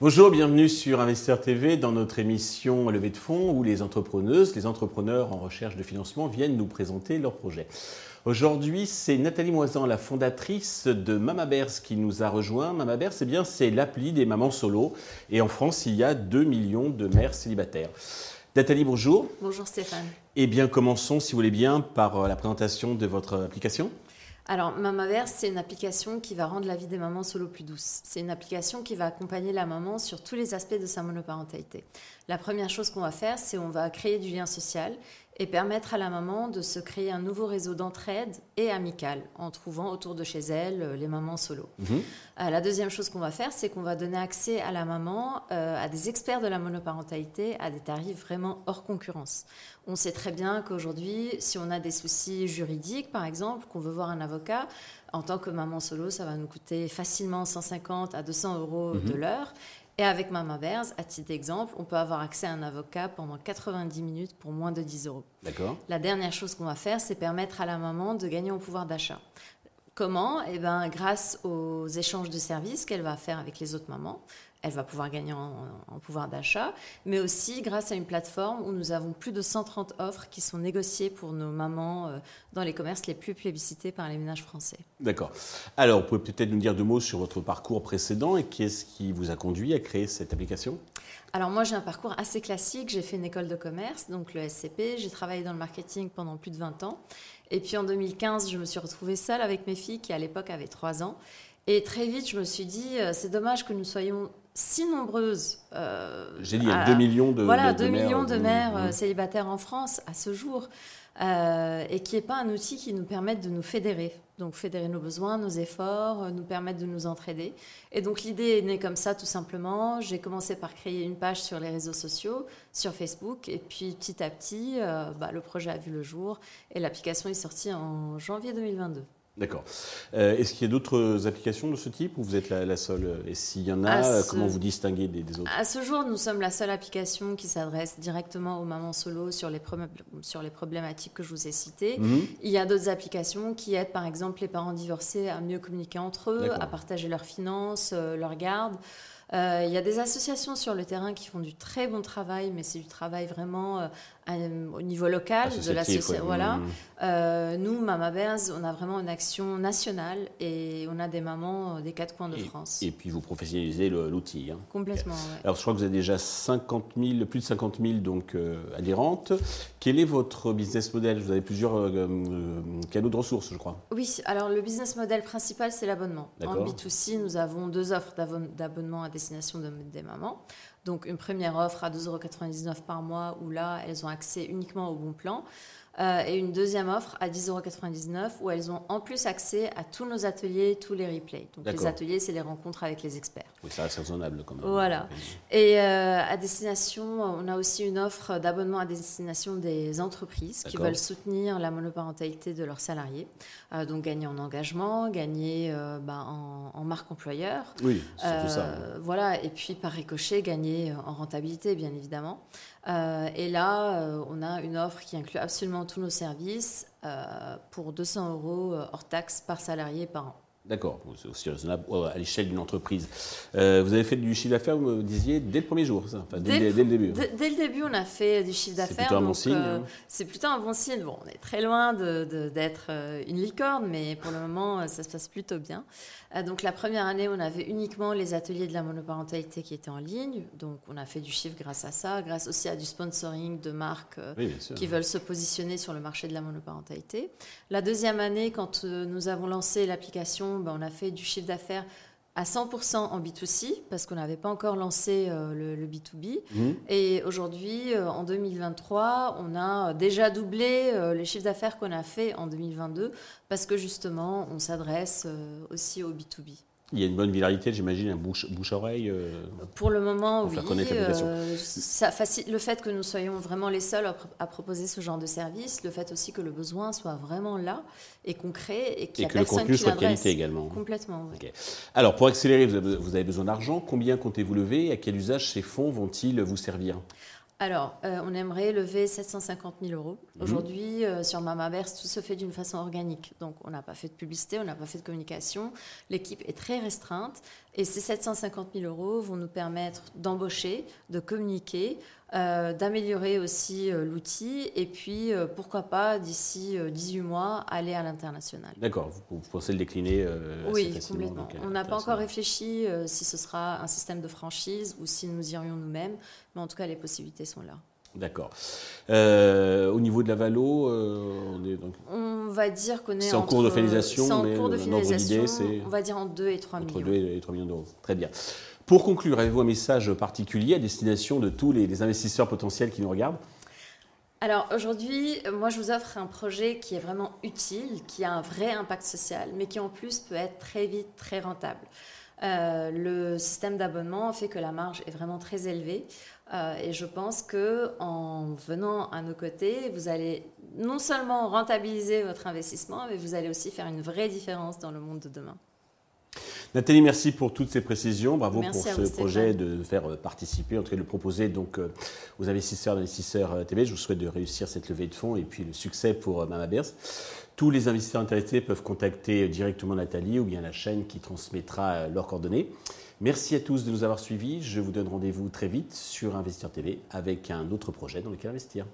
Bonjour, bienvenue sur Investir TV dans notre émission Levée de fonds où les entrepreneuses, les entrepreneurs en recherche de financement viennent nous présenter leurs projets. Aujourd'hui, c'est Nathalie Moisan, la fondatrice de Mama Bears, qui nous a rejoint. Mama Bears, c'est bien, c'est l'appli des mamans solo. Et en France, il y a 2 millions de mères célibataires. Nathalie, bonjour. Bonjour Stéphane. Eh bien, commençons, si vous voulez bien, par la présentation de votre application. Alors, Mamaverse, c'est une application qui va rendre la vie des mamans solo plus douce. C'est une application qui va accompagner la maman sur tous les aspects de sa monoparentalité. La première chose qu'on va faire, c'est on va créer du lien social et permettre à la maman de se créer un nouveau réseau d'entraide et amical en trouvant autour de chez elle euh, les mamans solo. Mhm. Euh, la deuxième chose qu'on va faire, c'est qu'on va donner accès à la maman, euh, à des experts de la monoparentalité, à des tarifs vraiment hors concurrence. On sait très bien qu'aujourd'hui, si on a des soucis juridiques, par exemple, qu'on veut voir un avocat, en tant que maman solo, ça va nous coûter facilement 150 à 200 euros de mhm. l'heure. Et avec Mamaverse, à titre d'exemple, on peut avoir accès à un avocat pendant 90 minutes pour moins de 10 euros. D'accord. La dernière chose qu'on va faire, c'est permettre à la maman de gagner en pouvoir d'achat. Comment? Eh ben, grâce aux échanges de services qu'elle va faire avec les autres mamans elle va pouvoir gagner en, pouvoir d'achat, mais aussi grâce à une plateforme où nous avons plus de 130 offres qui sont négociées pour nos mamans euh, dans les commerces les plus plébiscités par les ménages français. D'accord. Alors, vous pouvez peut-être nous dire deux mots sur votre parcours précédent et qu'est-ce qui vous a conduit à créer cette application? Alors moi j'ai un parcours assez classique, j'ai fait une école de commerce, donc le SCP, j'ai travaillé dans le marketing pendant plus de 20 ans, et puis en 2015 je me suis retrouvée seule avec mes filles qui à l'époque avaient 3 ans, et très vite je me suis dit euh, c'est dommage que nous soyons si nombreuses. Euh, J'ai dit, il y a 2 millions de, voilà, de, millions de mères euh, célibataires en France à ce jour, euh, et qui n'est pas un outil qui nous permette de nous fédérer. Donc fédérer nos besoins, nos efforts, nous permettre de nous entraider. Et donc l'idée est née comme ça tout simplement. J'ai commencé par créer une page sur les réseaux sociaux, sur Facebook, et puis petit à petit, bah, le projet a vu le jour et l'application est sortie en janvier 2022. D'accord. Euh, est-ce qu'il y a d'autres applications de ce type ou vous êtes la, seule Et s'il y en a, comment vous distinguez des, autres? À ce jour, nous sommes la seule application qui s'adresse directement aux mamans solo sur les, sur les problématiques que je vous ai citées. Mhm. Il y a d'autres applications qui aident par exemple les parents divorcés à mieux communiquer entre eux, à partager leurs finances, euh, leurs gardes. Euh, il y a des associations sur le terrain qui font du très bon travail, mais c'est du travail vraiment au niveau local de la société. Voilà. Mmh. Euh, nous, Mama Bears, on a vraiment une action nationale et on a des mamans euh, des quatre coins de France. Et puis vous professionnalisez l'outil. Hein. Complètement. Alors je crois que vous avez déjà 50 000, plus de 50 000 donc, euh, adhérentes. Quel est votre business model? Vous avez plusieurs canaux de ressources, je crois. Oui, alors le business model principal, c'est l'abonnement. En B2C, nous avons deux offres d'abonnement à destination des mamans. Donc une première offre à 2,99 euros par mois où là, elles ont accès uniquement au bon plan. Euh, et une deuxième offre à 10,99€ où elles ont en plus accès à tous nos ateliers, tous les replays. Donc les ateliers, c'est les rencontres avec les experts. Oui, ça reste raisonnable quand même. Voilà. Et euh, à destination, on a aussi une offre d'abonnement à destination des entreprises qui veulent soutenir la monoparentalité de leurs salariés. Euh, donc gagner en engagement, gagner bah, en, en, marque employeur. Oui, c'est tout ça. Voilà, et puis par ricochet, gagner en rentabilité, bien évidemment. Et là, on a une offre qui inclut absolument tous nos services euh, pour 200 euros hors taxe par salarié par an. D'accord, c'est aussi raisonnable à l'échelle d'une entreprise. Euh, vous avez fait du chiffre d'affaires, vous me disiez, dès le premier jour, ça? Dès, le début. Dès, le début, on a fait du chiffre d'affaires. C'est plutôt un bon signe. Euh, hein. C'est plutôt un bon signe. Bon, on est très loin d'être euh, une licorne, mais pour le moment, ça se passe plutôt bien. donc la première année, on avait uniquement les ateliers de la monoparentalité qui étaient en ligne. Donc on a fait du chiffre grâce à ça, grâce aussi à du sponsoring de marques qui veulent se positionner sur le marché de la monoparentalité. La deuxième année, quand nous avons lancé l'application, ben, on a fait du chiffre d'affaires à 100% en B2C parce qu'on n'avait pas encore lancé euh, le, B2B. Mmh. Et aujourd'hui, euh, en 2023, on a déjà doublé euh, les chiffres d'affaires qu'on a fait en 2022 parce que justement, on s'adresse aussi au B2B. Il y a une bonne viralité, j'imagine, un bouche-oreille euh, Pour le moment, oui. Euh, ça le fait que nous soyons vraiment les seuls à, proposer ce genre de service, le fait aussi que le besoin soit vraiment là et concret et qu'il y a que le contenu soit de qualité également. Complètement, oui. Alors, pour accélérer, vous avez besoin d'argent. Combien comptez-vous lever et à quel usage ces fonds vont-ils vous servir? Alors, euh, on aimerait lever 750 000 euros. Mhm. Aujourd'hui, euh, sur Mamaverse, tout se fait d'une façon organique. Donc, on n'a pas fait de publicité, on n'a pas fait de communication. L'équipe est très restreinte. Et ces 750 000 euros vont nous permettre d'embaucher, de communiquer, euh, d'améliorer aussi l'outil. Et puis, pourquoi pas, d'ici 18 mois, aller à l'international. D'accord. Vous, pensez le décliner Oui, complètement. on n'a pas encore réfléchi si ce sera un système de franchise ou si nous irions nous-mêmes. Mais en tout cas, les possibilités sont là. D'accord. Euh, au niveau de la valo, euh, on est donc... On va dire qu'on est. C'est en cours de finalisation, c'est en cours de finalisation. On va dire en 2 et 3 millions. Entre 2 et 3 millions d'euros. Très bien. Pour conclure, avez-vous un message particulier à destination de tous les, investisseurs potentiels qui nous regardent? Alors aujourd'hui, moi je vous offre un projet qui est vraiment utile, qui a un vrai impact social, mais qui en plus peut être très vite très rentable. Euh, le système d'abonnement fait que la marge est vraiment très élevée. Euh, et je pense que en venant à nos côtés, vous allez non seulement rentabiliser votre investissement, mais vous allez aussi faire une vraie différence dans le monde de demain. Nathalie, merci pour toutes ces précisions. Bravo pour ce projet de faire euh, participer, en tout cas de le proposer donc, aux investisseurs d'investisseurs TV. Je vous souhaite de réussir cette levée de fonds et puis le succès pour Mama tous les investisseurs intéressés peuvent contacter directement Nathalie ou bien la chaîne qui transmettra euh, leurs coordonnées. Merci à tous de nous avoir suivis. Je vous donne rendez-vous très vite sur Investisseur TV avec un autre projet dans lequel investir.